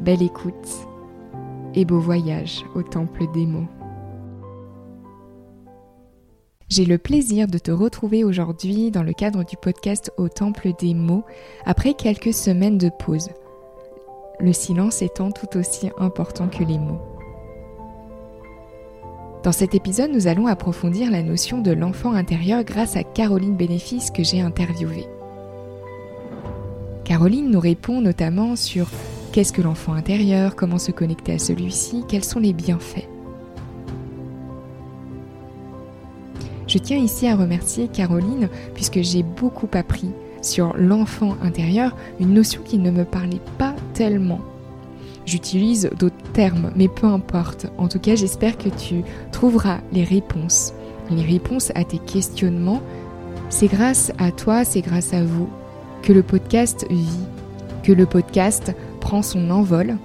Belle écoute et beau voyage au temple des mots. J'ai le plaisir de te retrouver aujourd'hui dans le cadre du podcast Au Temple des mots après quelques semaines de pause. Le silence étant tout aussi important que les mots. Dans cet épisode, nous allons approfondir la notion de l'enfant intérieur grâce à Caroline Bénéfice que j'ai interviewée. Caroline nous répond notamment sur qu'est-ce que l'enfant intérieur, comment se connecter à celui-ci, quels sont les bienfaits. Je tiens ici à remercier Caroline puisque j'ai beaucoup appris sur l'enfant intérieur, une notion qui ne me parlait pas tellement. J'utilise d'autres termes, mais peu importe. En tout cas, j'espère que tu trouveras les réponses. Les réponses à tes questionnements. C'est grâce à toi, c'est grâce à vous que le podcast vit, que le podcast prend son envol.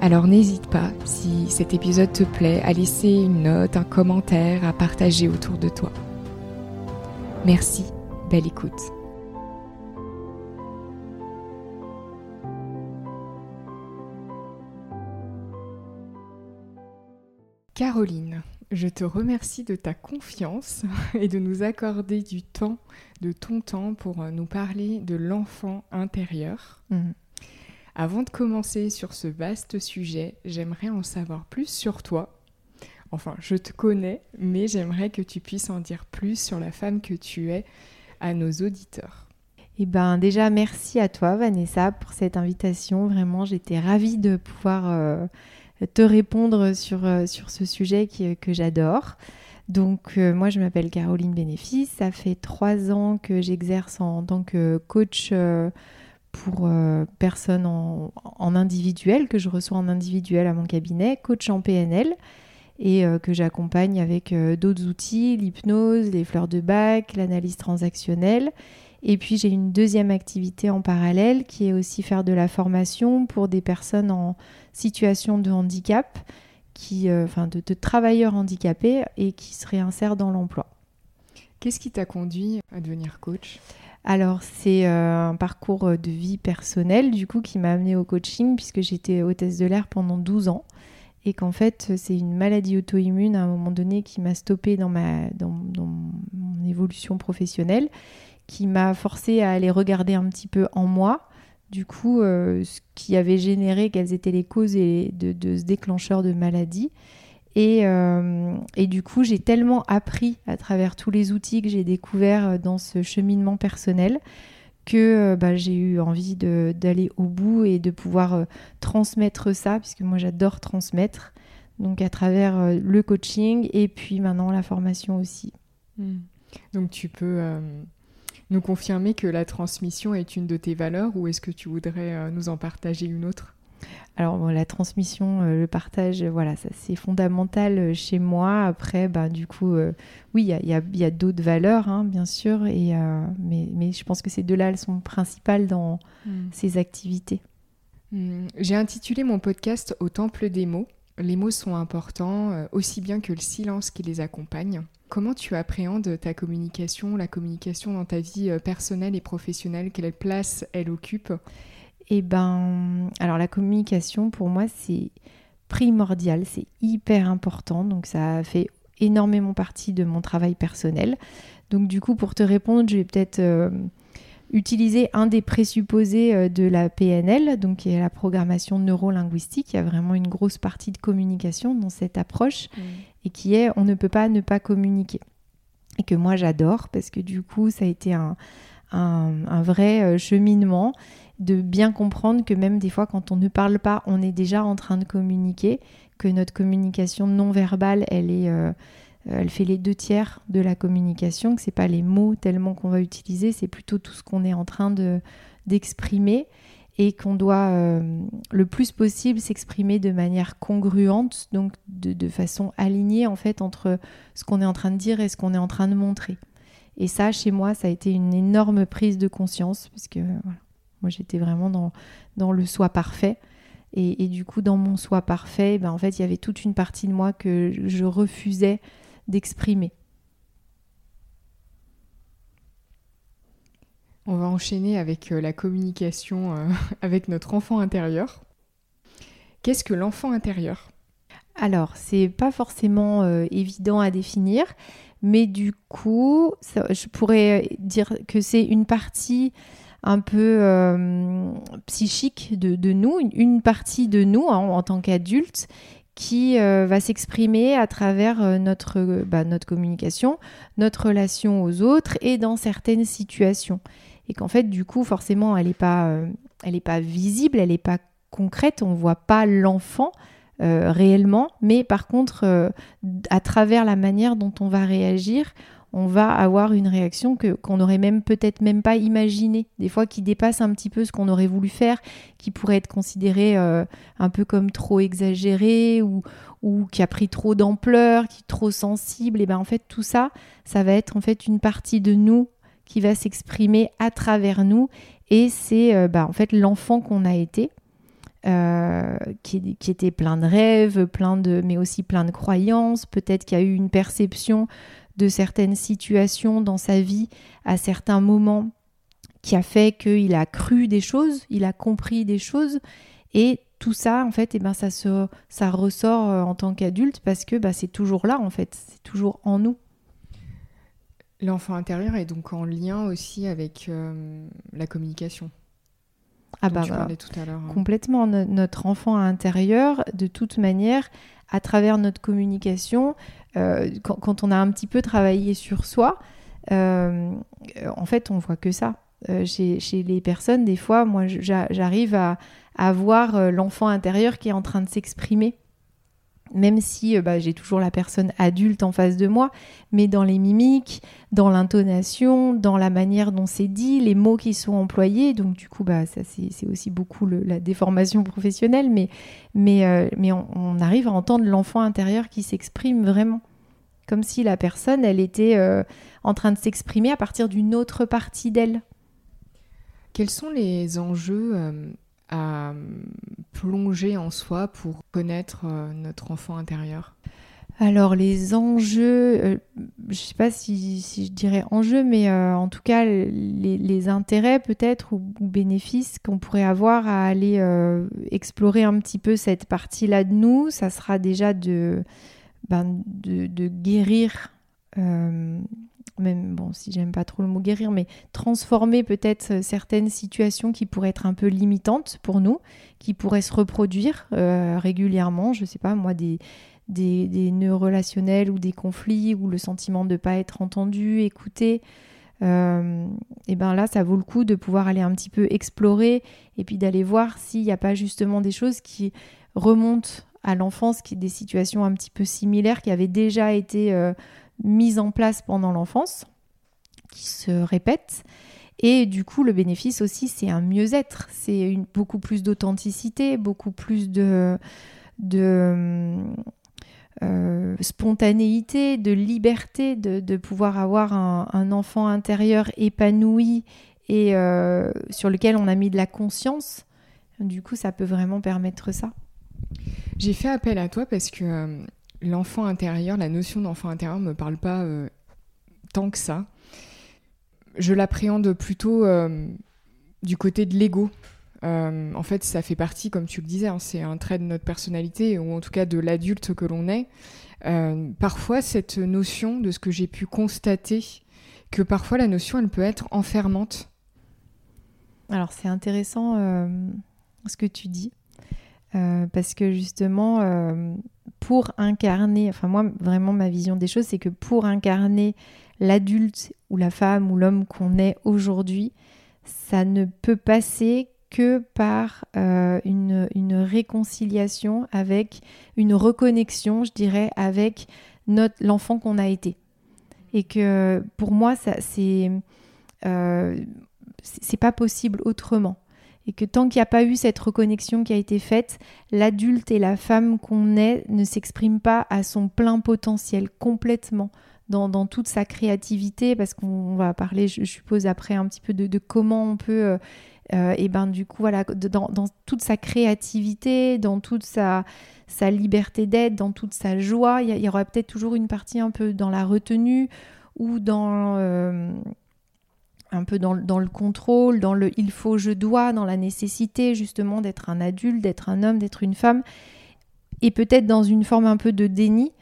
Alors n'hésite pas, si cet épisode te plaît, à laisser une note, un commentaire, à partager autour de toi. Merci, belle écoute. Caroline, je te remercie de ta confiance et de nous accorder du temps, de ton temps pour euh, nous parler de l'enfant intérieur. Mhm. Avant de commencer sur ce vaste sujet, j'aimerais en savoir plus sur toi. Enfin, je te connais, mais j'aimerais que tu puisses en dire plus sur la femme que tu es à nos auditeurs. Eh ben déjà merci à toi Vanessa pour cette invitation. Vraiment, j'étais ravie de pouvoir euh, te répondre sur, euh, sur ce sujet euh, que j'adore. Donc euh, moi je m'appelle Caroline Bénéfice, ça fait trois ans que j'exerce en tant que coach pour personnes en, en, individuel, que je reçois en individuel à mon cabinet, coach en PNL et que j'accompagne avec d'autres outils, l'hypnose, les fleurs de bac, l'analyse transactionnelle. Et puis j'ai une deuxième activité en parallèle qui est aussi faire de la formation pour des personnes en situation de handicap, qui, euh, enfin de, travailleurs handicapés et qui se réinsèrent dans l'emploi. Qu'est-ce qui t'a conduit à devenir coach? Alors c'est euh, un parcours de vie personnel du coup qui m'a amené au coaching puisque j'étais hôtesse de l'air pendant 12 ans. Et qu'en fait c'est une maladie auto-immune à un moment donné qui m'a stoppé dans, ma, dans, mon évolution professionnelle qui m'a forcé à aller regarder un petit peu en moi, du coup, euh, ce qui avait généré, quelles étaient les causes de, ce déclencheur de maladie. Et, euh, et, du coup, j'ai tellement appris à travers tous les outils que j'ai découverts dans ce cheminement personnel que euh, bah, j'ai eu envie d'aller au bout et de pouvoir transmettre ça, puisque moi j'adore transmettre, donc à travers le coaching et puis maintenant la formation aussi. Hmm. Donc tu peux nous confirmer que la transmission est une de tes valeurs ou est-ce que tu voudrais euh, nous en partager une autre? Alors la transmission, euh, le partage, voilà, ça c'est fondamental euh, chez moi. Après, ben, du coup, oui, il y a, d'autres valeurs, hein, bien sûr, et, mais, je pense que ces deux-là, elles sont principales dans hmm. ces activités. Hmm. J'ai intitulé mon podcast Au Temple des mots. Les mots sont importants, aussi bien que le silence qui les accompagne. Comment tu appréhendes ta communication, la communication dans ta vie euh, personnelle et professionnelle? Quelle place elle occupe? Eh ben, alors la communication pour moi c'est primordial, c'est hyper important, donc ça fait énormément partie de mon travail personnel. Donc du coup, pour te répondre, je vais peut-être euh, utiliser un des présupposés euh, de la PNL, donc qui est la programmation neurolinguistique. Il y a vraiment une grosse partie de communication dans cette approche mmh. et qui est on ne peut pas ne pas communiquer. Et que moi j'adore parce que du coup ça a été un, un, vrai euh, cheminement de bien comprendre que même des fois quand on ne parle pas, on est déjà en train de communiquer, que notre communication non verbale, elle est... Euh, elle fait les deux tiers de la communication, que c'est pas les mots tellement qu'on va utiliser, c'est plutôt tout ce qu'on est en train de d'exprimer et qu'on doit euh, le plus possible s'exprimer de manière congruente, donc de, façon alignée entre ce qu'on est en train de dire et ce qu'on est en train de montrer. Et ça, chez moi, ça a été une énorme prise de conscience, puisque moi j'étais vraiment dans, le soi parfait. Et, et, du coup, dans mon soi parfait, ben, en fait, il y avait toute une partie de moi que je refusais d'exprimer. On va enchaîner avec euh, la communication euh, avec notre enfant intérieur. Qu'est-ce que l'enfant intérieur? Alors, c'est pas forcément euh, évident à définir, mais du coup, je pourrais dire que c'est une partie un peu psychique de, nous, une, partie de nous hein, en tant qu'adultes qui euh, va s'exprimer à travers euh, notre, euh, bah, notre communication, notre relation aux autres et dans certaines situations. Et qu'en fait, du coup, forcément, elle n'est pas, pas visible, elle n'est pas concrète, on ne voit pas l'enfant réellement, mais par contre, à travers la manière dont on va réagir, on va avoir une réaction que qu'on n'aurait même peut-être même pas imaginée, des fois qui dépasse un petit peu ce qu'on aurait voulu faire, qui pourrait être considéré euh, un peu comme trop exagéré ou, ou qui a pris trop d'ampleur, qui est trop sensible. Et ben en fait tout ça, ça va être en fait une partie de nous qui va s'exprimer à travers nous et c'est euh, bah, en fait l'enfant qu'on a été. Euh, qui, qui, était plein de rêves, plein de, mais aussi plein de croyances. Peut-être qu'il y a eu une perception de certaines situations dans sa vie à certains moments qui a fait qu'il a cru des choses, il a compris des choses et tout ça en fait et eh ben ça se ça ressort euh, en tant qu'adulte parce que bah, c'est toujours là en fait, c'est toujours en nous. L'enfant intérieur est donc en lien aussi avec euh, la communication. Ah bah, bah tout à l'heure. Hein. Complètement. notre enfant intérieur, de toute manière, à travers notre communication, euh, quand, on a un petit peu travaillé sur soi, euh, en fait, on voit que ça. Euh, chez, les personnes, des fois, moi, j'arrive à, à, voir l'enfant intérieur qui est en train de s'exprimer même si bah, j'ai toujours la personne adulte en face de moi, mais dans les mimiques, dans l'intonation, dans la manière dont c'est dit, les mots qui sont employés. Donc du coup, bah, ça c'est aussi beaucoup la déformation professionnelle, mais, mais on, arrive à entendre l'enfant intérieur qui s'exprime vraiment comme si la personne, elle était euh, en train de s'exprimer à partir d'une autre partie d'elle. Quels sont les enjeux euh, à plonger en soi pour connaître euh, notre enfant intérieur? Alors les enjeux, je ne sais pas si, je dirais enjeux, mais en tout cas les, intérêts peut-être ou, bénéfices qu'on pourrait avoir à aller explorer un petit peu cette partie-là de nous, ça sera déjà de, ben, guérir, euh, même bon, si j'aime pas trop le mot guérir, mais transformer peut-être certaines situations qui pourraient être un peu limitantes pour nous, qui pourraient se reproduire euh, régulièrement, je sais pas moi, des, des, nœuds relationnels ou des conflits ou le sentiment de ne pas être entendu, écouté. Euh, et ben là, ça vaut le coup de pouvoir aller un petit peu explorer et puis d'aller voir s'il n'y a pas justement des choses qui remontent à l'enfance, qui des situations un petit peu similaires qui avaient déjà été euh, mises en place pendant l'enfance, qui se répètent. Et du coup, le bénéfice aussi, c'est un mieux-être, c'est beaucoup plus d'authenticité, beaucoup plus de, de euh, spontanéité, de liberté, de, pouvoir avoir un, enfant intérieur épanoui et euh, sur lequel on a mis de la conscience. Du coup, ça peut vraiment permettre ça. J'ai fait appel à toi parce que euh, l'enfant intérieur, la notion d'enfant intérieur me parle pas euh, tant que ça. Je l'appréhende plutôt euh, du côté de l'ego. en fait, ça fait partie, comme tu le disais, hein, c'est un trait de notre personnalité, ou en tout cas de l'adulte que l'on est. parfois, cette notion de ce que j'ai pu constater, que parfois la notion, elle peut être enfermante. Alors c'est intéressant ce que tu dis. parce que justement, pour incarner, enfin moi vraiment ma vision des choses, c'est que pour incarner l'adulte ou la femme ou l'homme qu'on est aujourd'hui, ça ne peut passer que par euh, une, réconciliation avec une reconnexion, je dirais, avec l'enfant qu'on a été. Et que pour moi, ça c'est euh, pas possible autrement. Et que tant qu'il n'y a pas eu cette reconnexion qui a été faite, l'adulte et la femme qu'on est ne s'expriment pas à son plein potentiel complètement dans, toute sa créativité, parce qu'on va parler, je, suppose, après un petit peu de, comment on peut, euh, euh, et ben du coup, voilà, dans, toute sa créativité, dans toute sa, sa liberté d'être, dans toute sa joie, il y, aura peut-être toujours une partie un peu dans la retenue ou dans... Euh, un peu dans, le contrôle, dans le il faut, je dois, dans la nécessité justement d'être un adulte, d'être un homme, d'être une femme, et peut-être dans une forme un peu de déni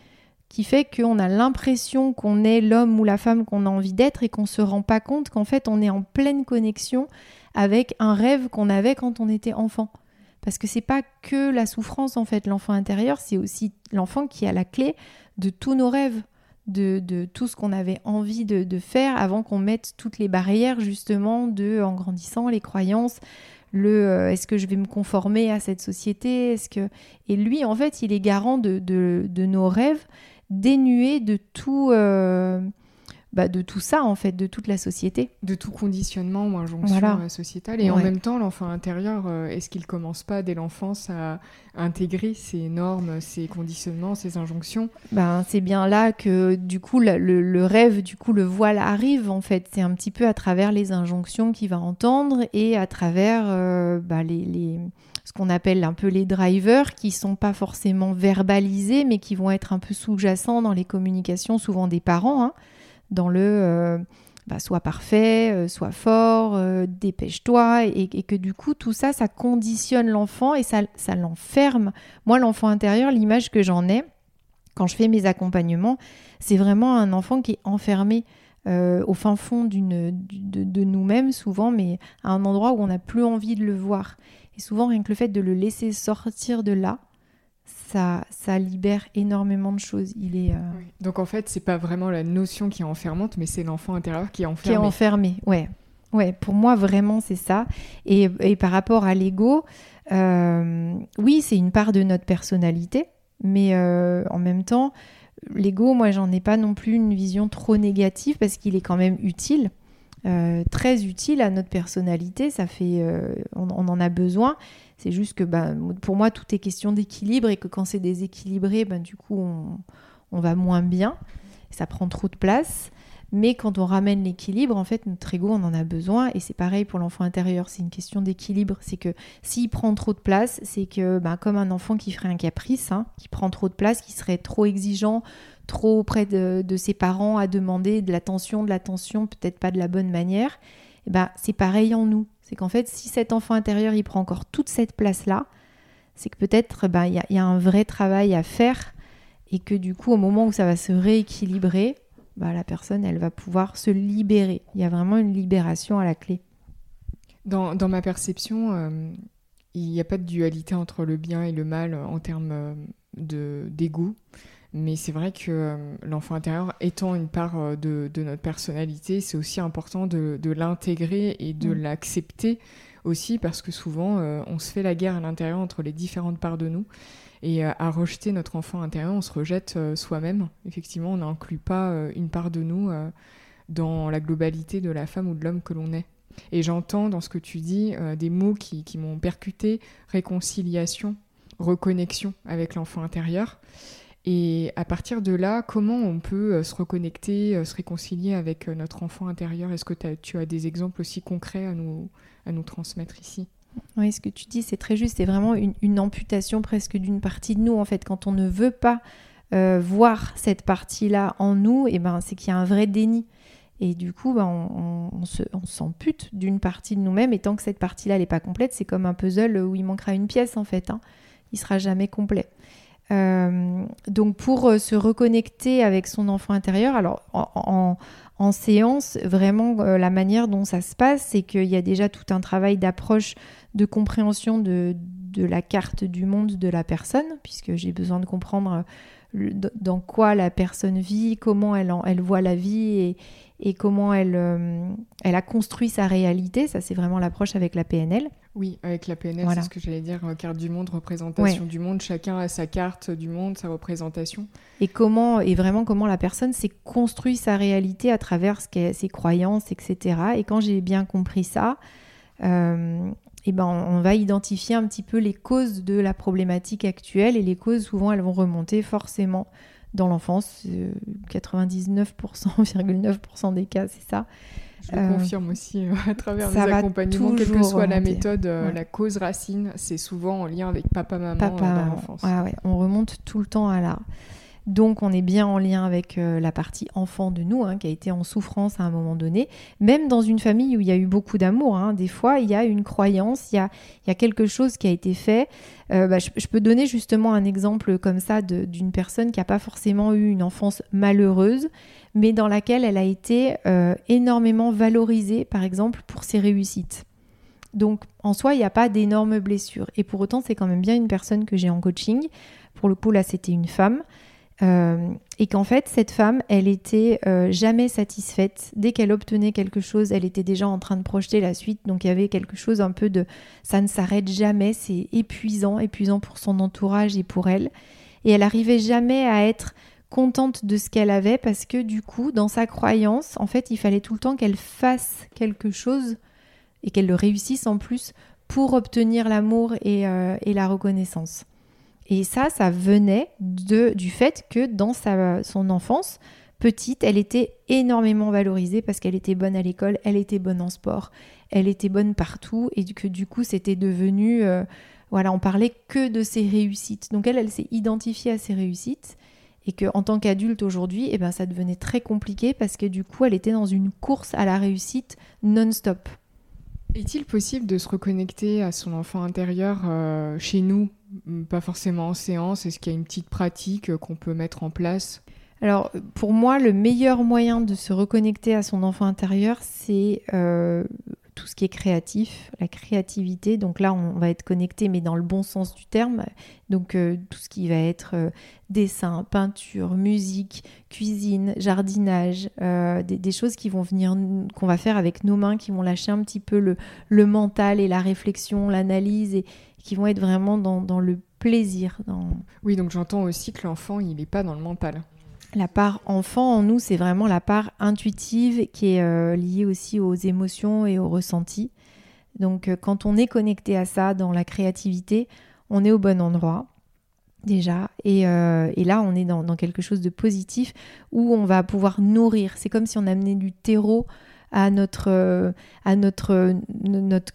qui fait qu'on a l'impression qu'on est l'homme ou la femme qu'on a envie d'être et qu'on ne se rend pas compte qu'en fait on est en pleine connexion avec un rêve qu'on avait quand on était enfant. Parce que c'est pas que la souffrance en fait, l'enfant intérieur, c'est aussi l'enfant qui a la clé de tous nos rêves, de, tout ce qu'on avait envie de, faire avant qu'on mette toutes les barrières justement de en grandissant les croyances, le euh, est-ce que je vais me conformer à cette société, est-ce que et lui en fait il est garant de, de nos rêves dénué de tout, euh, bah, de tout ça, en fait, de toute la société. De tout conditionnement ou injonction euh, sociétale. Et en même temps, l'enfant intérieur, euh, est-ce qu'il commence pas dès l'enfance à intégrer ces normes, ces conditionnements, ces injonctions? Ben, C'est bien là que, du coup, le, rêve, du coup, le voile arrive, en fait. C'est un petit peu à travers les injonctions qu'il va entendre et à travers bah, les ce qu'on appelle un peu les drivers, qui sont pas forcément verbalisés, mais qui vont être un peu sous-jacents dans les communications, souvent des parents, hein, dans le euh, bah, soit parfait, euh, soit fort, euh, dépêche-toi, et, que du coup tout ça, ça conditionne l'enfant et ça, ça l'enferme. Moi, l'enfant intérieur, l'image que j'en ai quand je fais mes accompagnements, c'est vraiment un enfant qui est enfermé. au fin fond de, de nous-mêmes souvent, mais à un endroit où on n'a plus envie de le voir. Et souvent, rien que le fait de le laisser sortir de là, ça, ça libère énormément de choses. Il est, euh, Donc en fait, c'est pas vraiment la notion qui est enfermante, mais c'est l'enfant intérieur qui est enfermé. Qui est enfermé, ouais. Ouais, pour moi, vraiment, c'est ça. Et, et, par rapport à l'ego, euh, oui, c'est une part de notre personnalité, mais euh, en même temps, l'ego, moi, j'en ai pas non plus une vision trop négative parce qu'il est quand même utile. Euh, très utile à notre personnalité. Ça fait, on, en a besoin. C'est juste que bah, pour moi, tout est question d'équilibre et que quand c'est déséquilibré, ben, du coup, on, on, va moins bien. Ça prend trop de place. Mais quand on ramène l'équilibre, en fait, notre ego, on en a besoin. Et c'est pareil pour l'enfant intérieur. C'est une question d'équilibre. C'est que s'il prend trop de place, c'est que, bah, comme un enfant qui ferait un caprice, hein, qui prend trop de place, qui serait trop exigeant, trop auprès de, ses parents à demander de l'attention, de l'attention, peut-être pas de la bonne manière, eh ben, c'est pareil en nous. C'est qu'en fait, si cet enfant intérieur, il prend encore toute cette place-là, c'est que peut-être ben, il y, y, a un vrai travail à faire et que du coup, au moment où ça va se rééquilibrer, bah, la personne, elle va pouvoir se libérer. Il y a vraiment une libération à la clé. Dans, dans ma perception, euh, il n'y a pas de dualité entre le bien et le mal en termes euh, de d'égout. Mais c'est vrai que euh, l'enfant intérieur étant une part de, de notre personnalité, c'est aussi important de, de l'intégrer et de mm. l'accepter aussi parce que souvent on se fait la guerre à l'intérieur entre les différentes parts de nous. Et euh, à rejeter notre enfant intérieur, on se rejette euh, soi-même. Effectivement, on n'inclut pas euh, une part de nous dans la globalité de la femme ou de l'homme que l'on est. Et j'entends dans ce que tu dis des mots qui, qui m'ont percuté, réconciliation, reconnexion avec l'enfant intérieur. Et à partir de là, comment on peut se reconnecter, se réconcilier avec notre enfant intérieur? Est-ce que tu as des exemples aussi concrets à nous, à nous transmettre ici? Oui, ce que tu dis, c'est très juste. C'est vraiment une, amputation presque d'une partie de nous. En fait, quand on ne veut pas euh, voir cette partie-là en nous, et eh ben, c'est qu'il y a un vrai déni. Et du coup, on, on, s'ampute d'une partie de nous-mêmes. Et tant que cette partie-là n'est pas complète, c'est comme un puzzle où il manquera une pièce, en fait. Hein. Il sera jamais complet. Euh, donc pour euh, se reconnecter avec son enfant intérieur, alors en, séance, vraiment, la manière dont ça se passe, c'est qu'il y a déjà tout un travail d'approche, de compréhension de, la carte du monde de la personne, puisque j'ai besoin de comprendre dans quoi la personne vit, comment elle, voit la vie et, comment euh, elle a construit sa réalité. Ça, c'est vraiment l'approche avec la PNL. Oui, avec la PNL, c'est ce que j'allais dire, euh, carte du monde, représentation du monde. Chacun a sa carte du monde, sa représentation. Et comment, et vraiment comment la personne s'est construit sa réalité à travers ce ses croyances, etc. Et quand j'ai bien compris ça, euh, eh ben, on va identifier un petit peu les causes de la problématique actuelle. Et les causes, souvent, elles vont remonter forcément dans l'enfance. 99,9% des cas, c'est ça. Je le euh, confirme aussi euh, à travers mes accompagnements, quelle que soit la méthode, euh, la cause racine, c'est souvent en lien avec papa-maman dans l'enfance. Ouais, on remonte tout le temps à là. Donc on est bien en lien avec la partie enfant de nous, hein, qui a été en souffrance à un moment donné. Même dans une famille où il y a eu beaucoup d'amour, hein, des fois il y a une croyance, il y a, quelque chose qui a été fait. Euh, bah, je, peux donner justement un exemple comme ça d'une personne qui n'a pas forcément eu une enfance malheureuse, mais dans laquelle elle a été euh, énormément valorisée, par exemple, pour ses réussites. Donc en soi, il n'y a pas d'énormes blessures. Et pour autant, c'est quand même bien une personne que j'ai en coaching. Pour le coup, là, c'était une femme. Euh, et qu'en fait, cette femme, elle était euh, jamais satisfaite. Dès qu'elle obtenait quelque chose, elle était déjà en train de projeter la suite. Donc il y avait quelque chose un peu de ça ne s'arrête jamais, c'est épuisant, épuisant pour son entourage et pour elle. Et elle arrivait jamais à être contente de ce qu'elle avait parce que du coup, dans sa croyance, en fait, il fallait tout le temps qu'elle fasse quelque chose et qu'elle le réussisse en plus pour obtenir l'amour et euh, la reconnaissance. Et ça, ça venait de, du fait que dans sa, son enfance, petite, elle était énormément valorisée parce qu'elle était bonne à l'école, elle était bonne en sport, elle était bonne partout et que du coup, c'était devenu... Euh, voilà, on parlait que de ses réussites. Donc elle, elle s'est identifiée à ses réussites et que en tant qu'adulte aujourd'hui, eh ben, ça devenait très compliqué parce que du coup, elle était dans une course à la réussite non-stop. Est-il possible de se reconnecter à son enfant intérieur euh, chez nous? Pas forcément en séance. Est-ce qu'il y a une petite pratique euh, qu'on peut mettre en place? Alors, pour moi, le meilleur moyen de se reconnecter à son enfant intérieur, c'est euh, tout ce qui est créatif, la créativité. Donc là, on va être connecté, mais dans le bon sens du terme. Donc euh, tout ce qui va être dessin, peinture, musique, cuisine, jardinage, des, choses qui vont venir, qu'on va faire avec nos mains, qui vont lâcher un petit peu le, le mental et la réflexion, l'analyse et, qui vont être vraiment dans, le plaisir. Dans... Oui, donc j'entends aussi que l'enfant, il n'est pas dans le mental. La part enfant en nous, c'est vraiment la part intuitive qui est euh, liée aussi aux émotions et aux ressentis. Donc euh, quand on est connecté à ça dans la créativité, on est au bon endroit déjà. Et, euh, là, on est dans, quelque chose de positif où on va pouvoir nourrir. C'est comme si on amenait du terreau à notre,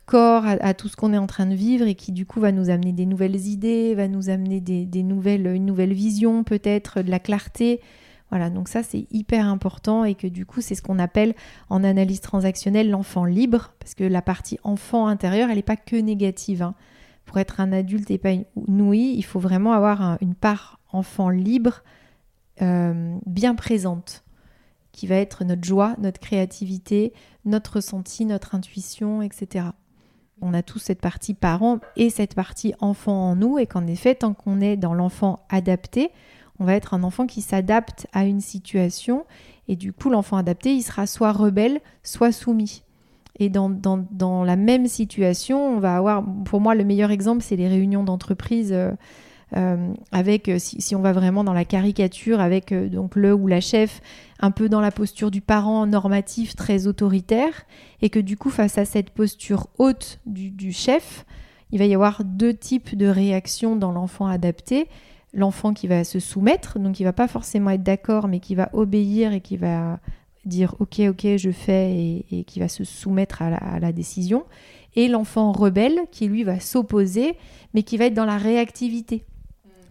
corps, à, tout ce qu'on est en train de vivre et qui du coup va nous amener des nouvelles idées, va nous amener des, nouvelles, une nouvelle vision peut-être, de la clarté. Voilà, donc ça c'est hyper important et que du coup c'est ce qu'on appelle en analyse transactionnelle l'enfant libre, parce que la partie enfant intérieur, elle n'est pas que négative. Hein. Pour être un adulte épanoui, il faut vraiment avoir une part enfant libre euh, bien présente qui va être notre joie, notre créativité, notre ressenti, notre intuition, etc. On a tous cette partie parent et cette partie enfant en nous, et qu'en effet, tant qu'on est dans l'enfant adapté, on va être un enfant qui s'adapte à une situation, et du coup, l'enfant adapté, il sera soit rebelle, soit soumis. Et dans, dans, la même situation, on va avoir, pour moi, le meilleur exemple, c'est les réunions d'entreprise. Euh, euh, avec, euh, si, on va vraiment dans la caricature, avec le ou la chef un peu dans la posture du parent normatif très autoritaire, et que du coup, face à cette posture haute du, chef, il va y avoir deux types de réactions dans l'enfant adapté. L'enfant qui va se soumettre, donc qui va pas forcément être d'accord, mais qui va obéir et qui va dire ok, ok, je fais, et, qui va se soumettre à la décision. Et l'enfant rebelle qui lui va s'opposer, mais qui va être dans la réactivité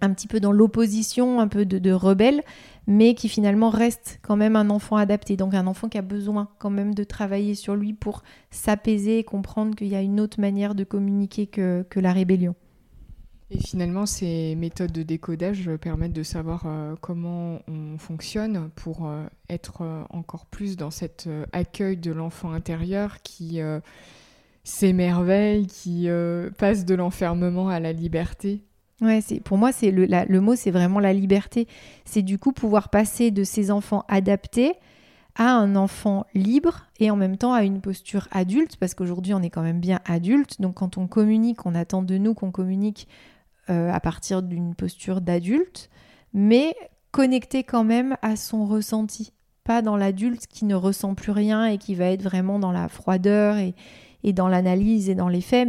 un petit peu dans l'opposition, un peu de, rebelle, mais qui finalement reste quand même un enfant adapté. Donc un enfant qui a besoin quand même de travailler sur lui pour s'apaiser et comprendre qu'il y a une autre manière de communiquer que, la rébellion. Et finalement, ces méthodes de décodage permettent de savoir euh, comment on fonctionne pour euh, être euh, encore plus dans cet accueil de l'enfant intérieur qui s'émerveille, qui passe de l'enfermement à la liberté. Ouais, c'est pour moi c'est le, le mot c'est vraiment la liberté. C'est du coup pouvoir passer de ces enfants adaptés à un enfant libre et en même temps à une posture adulte, parce qu'aujourd'hui on est quand même bien adulte, donc quand on communique, on attend de nous qu'on communique euh, à partir d'une posture d'adulte, mais connecté quand même à son ressenti, pas dans l'adulte qui ne ressent plus rien et qui va être vraiment dans la froideur et, dans l'analyse et dans les faits,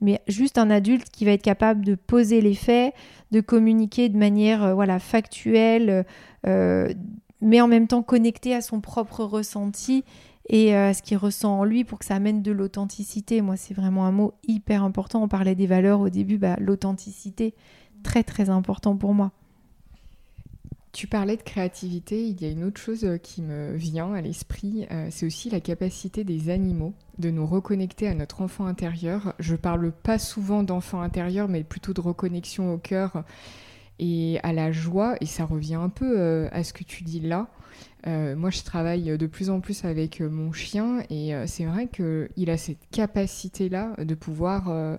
mais, juste un adulte qui va être capable de poser les faits, de communiquer de manière euh, voilà factuelle, euh, mais en même temps connecté à son propre ressenti et à ce qu'il ressent en lui pour que ça amène de l'authenticité. Moi, c'est vraiment un mot hyper important. On parlait des valeurs au début, bah, l'authenticité, très très important pour moi. Tu parlais de créativité, il y a une autre chose euh, qui me vient à l'esprit, euh, c'est aussi la capacité des animaux de nous reconnecter à notre enfant intérieur. Je parle pas souvent d'enfant intérieur, mais plutôt de reconnexion au cœur et à la joie, et ça revient un peu euh, à ce que tu dis là. Euh, moi, je travaille de plus en plus avec euh, mon chien et c'est vrai qu'il a cette capacité-là de pouvoir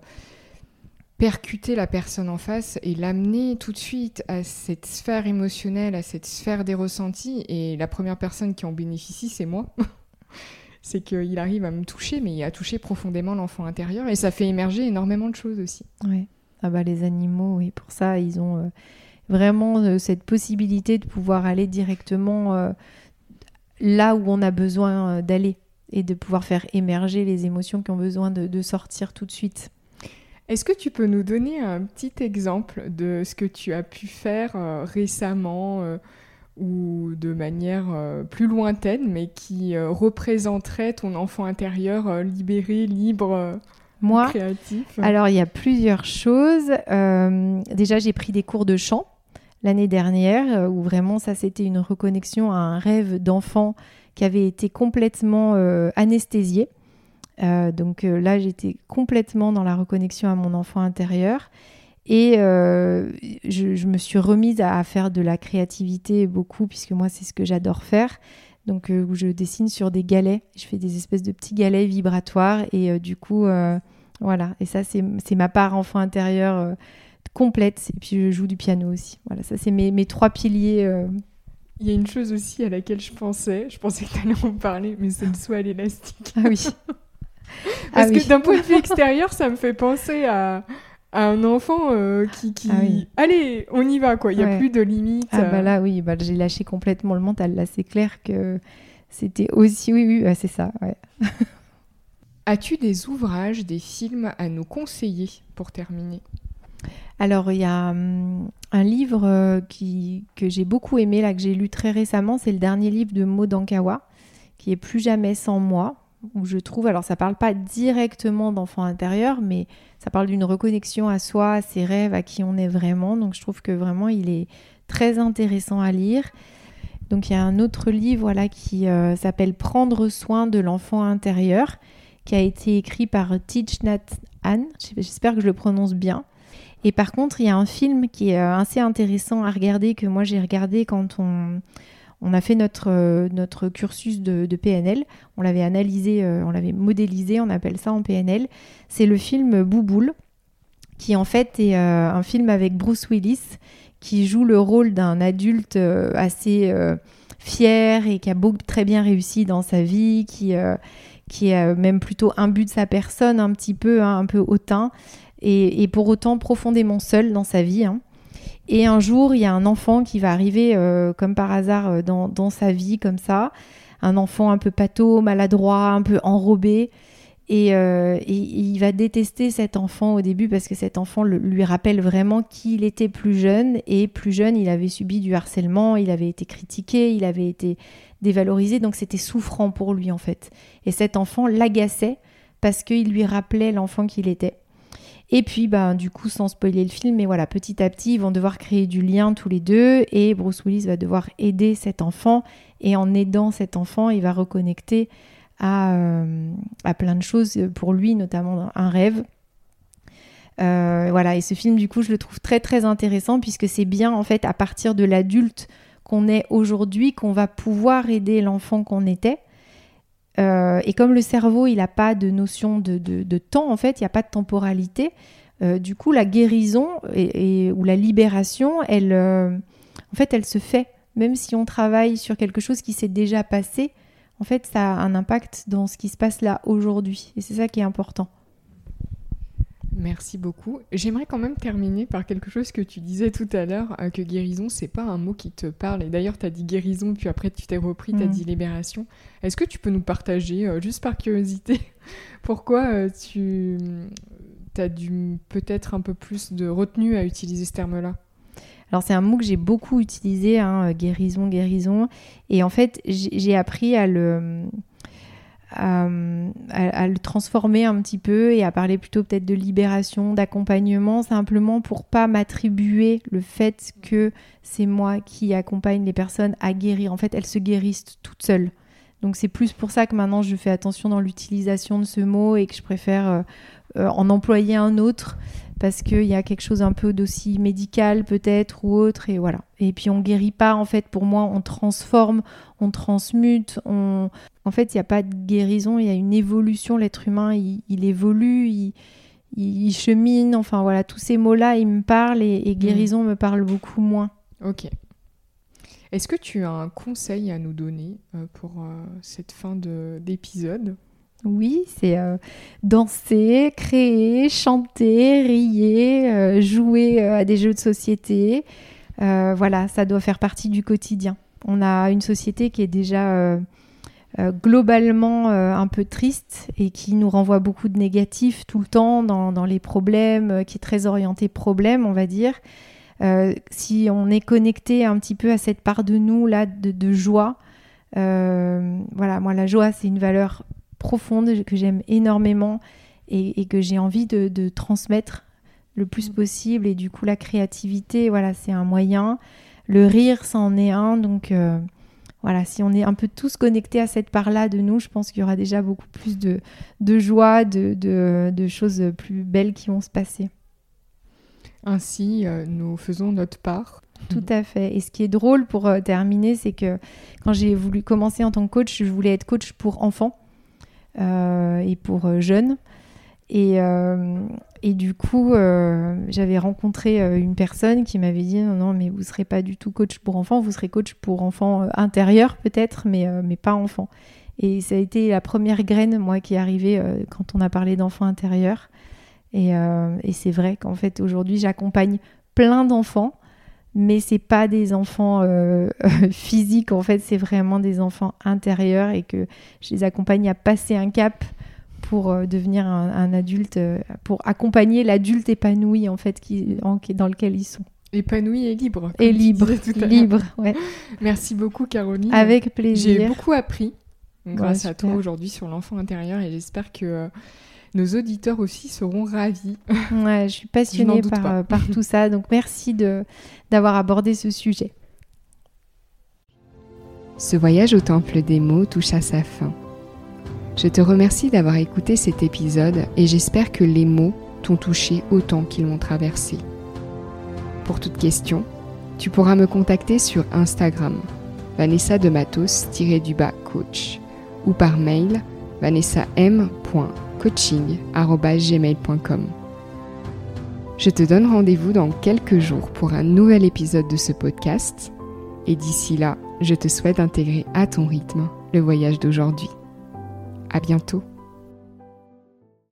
percuter la personne en face et l'amener tout de suite à cette sphère émotionnelle, à cette sphère des ressentis. Et la première personne qui en bénéficie, c'est moi. c'est qu'il arrive à me toucher, mais il a touché profondément l'enfant intérieur et ça fait émerger énormément de choses aussi. Oui. Ah bah les animaux, et pour ça, ils ont euh, vraiment euh, cette possibilité de pouvoir aller directement euh, là où on a besoin d'aller et de pouvoir faire émerger les émotions qui ont besoin de, sortir tout de suite. Est-ce que tu peux nous donner un petit exemple de ce que tu as pu faire récemment ou de manière plus lointaine, mais qui représenterait ton enfant intérieur libéré, libre moi, alors il y a plusieurs choses. Euh, déjà, j'ai pris des cours de chant l'année dernière, euh, où vraiment ça c'était une reconnexion à un rêve d'enfant qui avait été complètement euh, anesthésié. donc là, j'étais complètement dans la reconnexion à mon enfant intérieur. Et je, me suis remise à, faire de la créativité beaucoup, puisque moi, c'est ce que j'adore faire. Donc, où je dessine sur des galets. Je fais des espèces de petits galets vibratoires. Et du coup, voilà, et ça, c'est ma part enfant intérieur euh, complète. Et puis, je joue du piano aussi. Voilà, ça, c'est mes, mes, trois piliers. Euh. Il y a une chose aussi à laquelle je pensais, je pensais que tu allais en parler, mais c'est le saut à l'élastique. Ah oui. Parce ah que d'un point de vue extérieur, ça me fait penser à, un enfant euh, qui, qui... Ah allez on y va quoi. Il n'y a plus de limite ah bah là oui bah, j'ai lâché complètement le mental. Là c'est clair que c'était aussi oui oui c'est ça ouais. As-tu des ouvrages, des films à nous conseiller pour terminer? Alors, il y a hum, un livre euh, qui, que j'ai beaucoup aimé, là, que j'ai lu très récemment. C'est le dernier livre de Maud Ankawa, qui est Plus jamais sans moi, où je trouve, alors ça parle pas directement d'enfant intérieur, mais ça parle d'une reconnexion à soi, à ses rêves, à qui on est vraiment. Donc, je trouve que vraiment, il est très intéressant à lire. Donc, il y a un autre livre voilà, qui euh, s'appelle Prendre soin de l'enfant intérieur qui a été écrit par Nhat Hanh. J'espère que je le prononce bien. Et par contre, il y a un film qui est euh, assez intéressant à regarder, que moi j'ai regardé quand on, on a fait notre, euh, cursus de, PNL. On l'avait analysé, euh, on l'avait modélisé, on appelle ça en PNL. C'est le film Bouboule, qui en fait est un film avec Bruce Willis, qui joue le rôle d'un adulte assez fier et qui a très bien réussi dans sa vie, qui qui est euh, même plutôt imbu de sa personne, un petit peu, hein, un peu hautain, et, pour autant profondément seul dans sa vie. Hein. Et un jour, il y a un enfant qui va arriver euh, comme par hasard euh, dans, sa vie, comme ça, un enfant un peu pâteau, maladroit, un peu enrobé. Et, il va détester cet enfant au début parce que cet enfant lui rappelle vraiment qu'il était plus jeune et plus jeune, il avait subi du harcèlement, il avait été critiqué, il avait été dévalorisé, donc c'était souffrant pour lui en fait. Et cet enfant l'agaçait parce qu'il lui rappelait l'enfant qu'il était. Et puis, ben, du coup, sans spoiler le film, mais voilà, petit à petit, ils vont devoir créer du lien tous les deux et Bruce Willis va devoir aider cet enfant. Et en aidant cet enfant, il va reconnecter à, euh, à plein de choses pour lui, notamment un rêve. voilà, et ce film, du coup, je le trouve très très intéressant puisque c'est bien en fait à partir de l'adulte qu'on est aujourd'hui qu'on va pouvoir aider l'enfant qu'on était. Et comme le cerveau, il n'a pas de notion de, temps, en fait, il n'y a pas de temporalité, du coup, la guérison et, ou la libération, elle, en fait, elle se fait. Même si on travaille sur quelque chose qui s'est déjà passé, en fait, ça a un impact dans ce qui se passe là aujourd'hui. Et c'est ça qui est important. Merci beaucoup. J'aimerais quand même terminer par quelque chose que tu disais tout à l'heure, euh, que guérison, c'est pas un mot qui te parle. Et d'ailleurs, tu as dit guérison, puis après tu t'es repris, tu as mm. dit libération. Est-ce que tu peux nous partager, euh, juste par curiosité, pourquoi euh, tu as dû peut-être un peu plus de retenue à utiliser ce terme-là? Alors c'est un mot que j'ai beaucoup utilisé, hein, guérison, guérison. Et en fait, j'ai appris à le, à, le transformer un petit peu et à parler plutôt peut-être de libération, d'accompagnement, simplement pour pas m'attribuer le fait que c'est moi qui accompagne les personnes à guérir. En fait, elles se guérissent toutes seules. Donc c'est plus pour ça que maintenant je fais attention dans l'utilisation de ce mot et que je préfère euh, euh, en employer un autre parce qu'il y a quelque chose un peu d'aussi médical peut-être ou autre et voilà. Et puis on guérit pas en fait pour moi, on transforme, on transmute, on en fait il n'y a pas de guérison, il y a une évolution, l'être humain il, évolue, il, chemine, enfin voilà, tous ces mots-là ils me parlent et, mm. guérison me parle beaucoup moins. Ok. Est-ce que tu as un conseil à nous donner euh, pour euh, cette fin d'épisode? Oui, c'est euh, danser, créer, chanter, rier, euh, jouer euh, à des jeux de société. voilà, ça doit faire partie du quotidien. On a une société qui est déjà globalement un peu triste et qui nous renvoie beaucoup de négatifs tout le temps dans, les problèmes, qui est très orienté problème, on va dire. si on est connecté un petit peu à cette part de nous là de joie, voilà, moi la joie c'est une valeur profonde que j'aime énormément et, que j'ai envie de, transmettre le plus mm. possible. Et du coup, la créativité, voilà, c'est un moyen. Le rire, c'en est un. Donc, euh, voilà, si on est un peu tous connectés à cette part-là de nous, je pense qu'il y aura déjà beaucoup plus de, de joie, de, de, choses plus belles qui vont se passer. Ainsi, euh, nous faisons notre part. Tout à fait. Et ce qui est drôle pour euh, terminer, c'est que quand j'ai voulu commencer en tant que coach, je voulais être coach pour enfants. Euh, et pour euh, jeunes. Et, euh, et, du coup, j'avais rencontré une personne qui m'avait dit non, non, mais vous ne serez pas du tout coach pour enfants, vous serez coach pour enfants intérieurs peut-être, mais, mais pas enfants. Et ça a été la première graine, moi, qui est arrivée quand on a parlé d'enfants intérieurs. Et, et c'est vrai qu'en fait, aujourd'hui, j'accompagne plein d'enfants mais c'est pas des enfants euh, physiques en fait c'est vraiment des enfants intérieurs et que je les accompagne à passer un cap pour euh, devenir un, adulte euh, pour accompagner l'adulte épanoui en fait qui, dans lequel ils sont. Épanoui et libre et libre libre ouais. Merci beaucoup Caroline. Avec plaisir. j'ai beaucoup appris grâce à toi aujourd'hui sur l'enfant intérieur et j'espère que nos auditeurs aussi seront ravis. Ouais, je suis passionnée par, euh, par tout ça, donc merci d'avoir abordé ce sujet. Ce voyage au temple des mots touche à sa fin. Je te remercie d'avoir écouté cet épisode et j'espère que les mots t'ont touché autant qu'ils m'ont traversé. Pour toute question, tu pourras me contacter sur Instagram, Vanessa de Matos-du-bas coach, ou par mail vanessa.m.com coaching.gmail.com. Je te donne rendez-vous dans quelques jours pour un nouvel épisode de ce podcast. Et d'ici là, je te souhaite d'intégrer à ton rythme le voyage d'aujourd'hui. À bientôt.